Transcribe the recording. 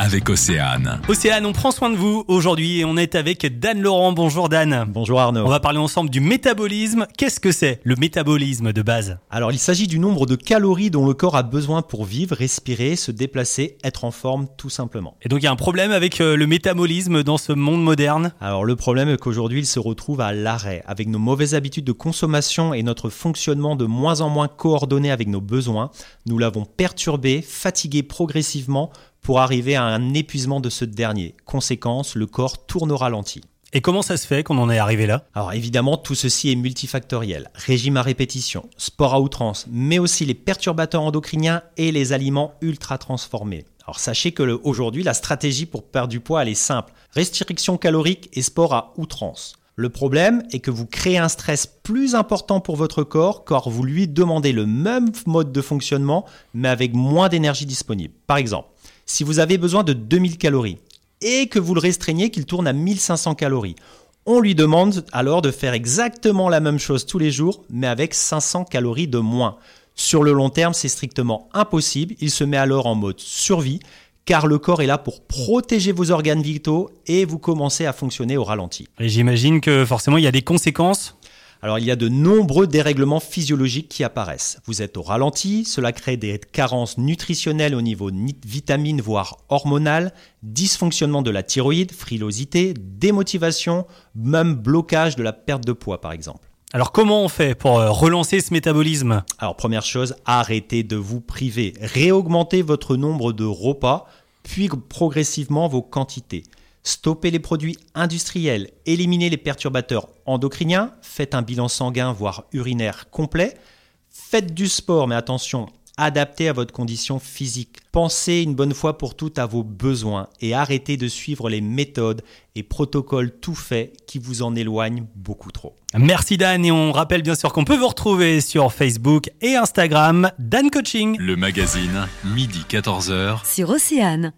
avec Océane. Océane, on prend soin de vous aujourd'hui et on est avec Dan Laurent. Bonjour Dan. Bonjour Arnaud. On va parler ensemble du métabolisme. Qu'est-ce que c'est le métabolisme de base? Alors il s'agit du nombre de calories dont le corps a besoin pour vivre, respirer, se déplacer, être en forme tout simplement. Et donc il y a un problème avec euh, le métabolisme dans ce monde moderne? Alors le problème est qu'aujourd'hui il se retrouve à l'arrêt. Avec nos mauvaises habitudes de consommation et notre fonctionnement de moins en moins coordonné avec nos besoins, nous l'avons perturbé, fatigué progressivement pour arriver à un épuisement de ce dernier. Conséquence, le corps tourne au ralenti. Et comment ça se fait qu'on en est arrivé là? Alors évidemment, tout ceci est multifactoriel. Régime à répétition, sport à outrance, mais aussi les perturbateurs endocriniens et les aliments ultra transformés. Alors sachez que aujourd'hui, la stratégie pour perdre du poids, elle est simple. Restriction calorique et sport à outrance. Le problème est que vous créez un stress plus important pour votre corps car vous lui demandez le même mode de fonctionnement mais avec moins d'énergie disponible. Par exemple, si vous avez besoin de 2000 calories et que vous le restreignez qu'il tourne à 1500 calories, on lui demande alors de faire exactement la même chose tous les jours mais avec 500 calories de moins. Sur le long terme, c'est strictement impossible. Il se met alors en mode survie car le corps est là pour protéger vos organes vitaux et vous commencez à fonctionner au ralenti. Et j'imagine que forcément il y a des conséquences. Alors il y a de nombreux dérèglements physiologiques qui apparaissent. Vous êtes au ralenti, cela crée des carences nutritionnelles au niveau ni- vitamines voire hormonales, dysfonctionnement de la thyroïde, frilosité, démotivation, même blocage de la perte de poids par exemple. Alors comment on fait pour euh, relancer ce métabolisme? Alors première chose, arrêtez de vous priver, réaugmentez votre nombre de repas, puis progressivement vos quantités. Stoppez les produits industriels, éliminez les perturbateurs endocriniens, faites un bilan sanguin voire urinaire complet, faites du sport mais attention, adapté à votre condition physique. Pensez une bonne fois pour toutes à vos besoins et arrêtez de suivre les méthodes et protocoles tout faits qui vous en éloignent beaucoup trop. Merci Dan et on rappelle bien sûr qu'on peut vous retrouver sur Facebook et Instagram Dan Coaching. Le magazine, midi 14h. sur Océane.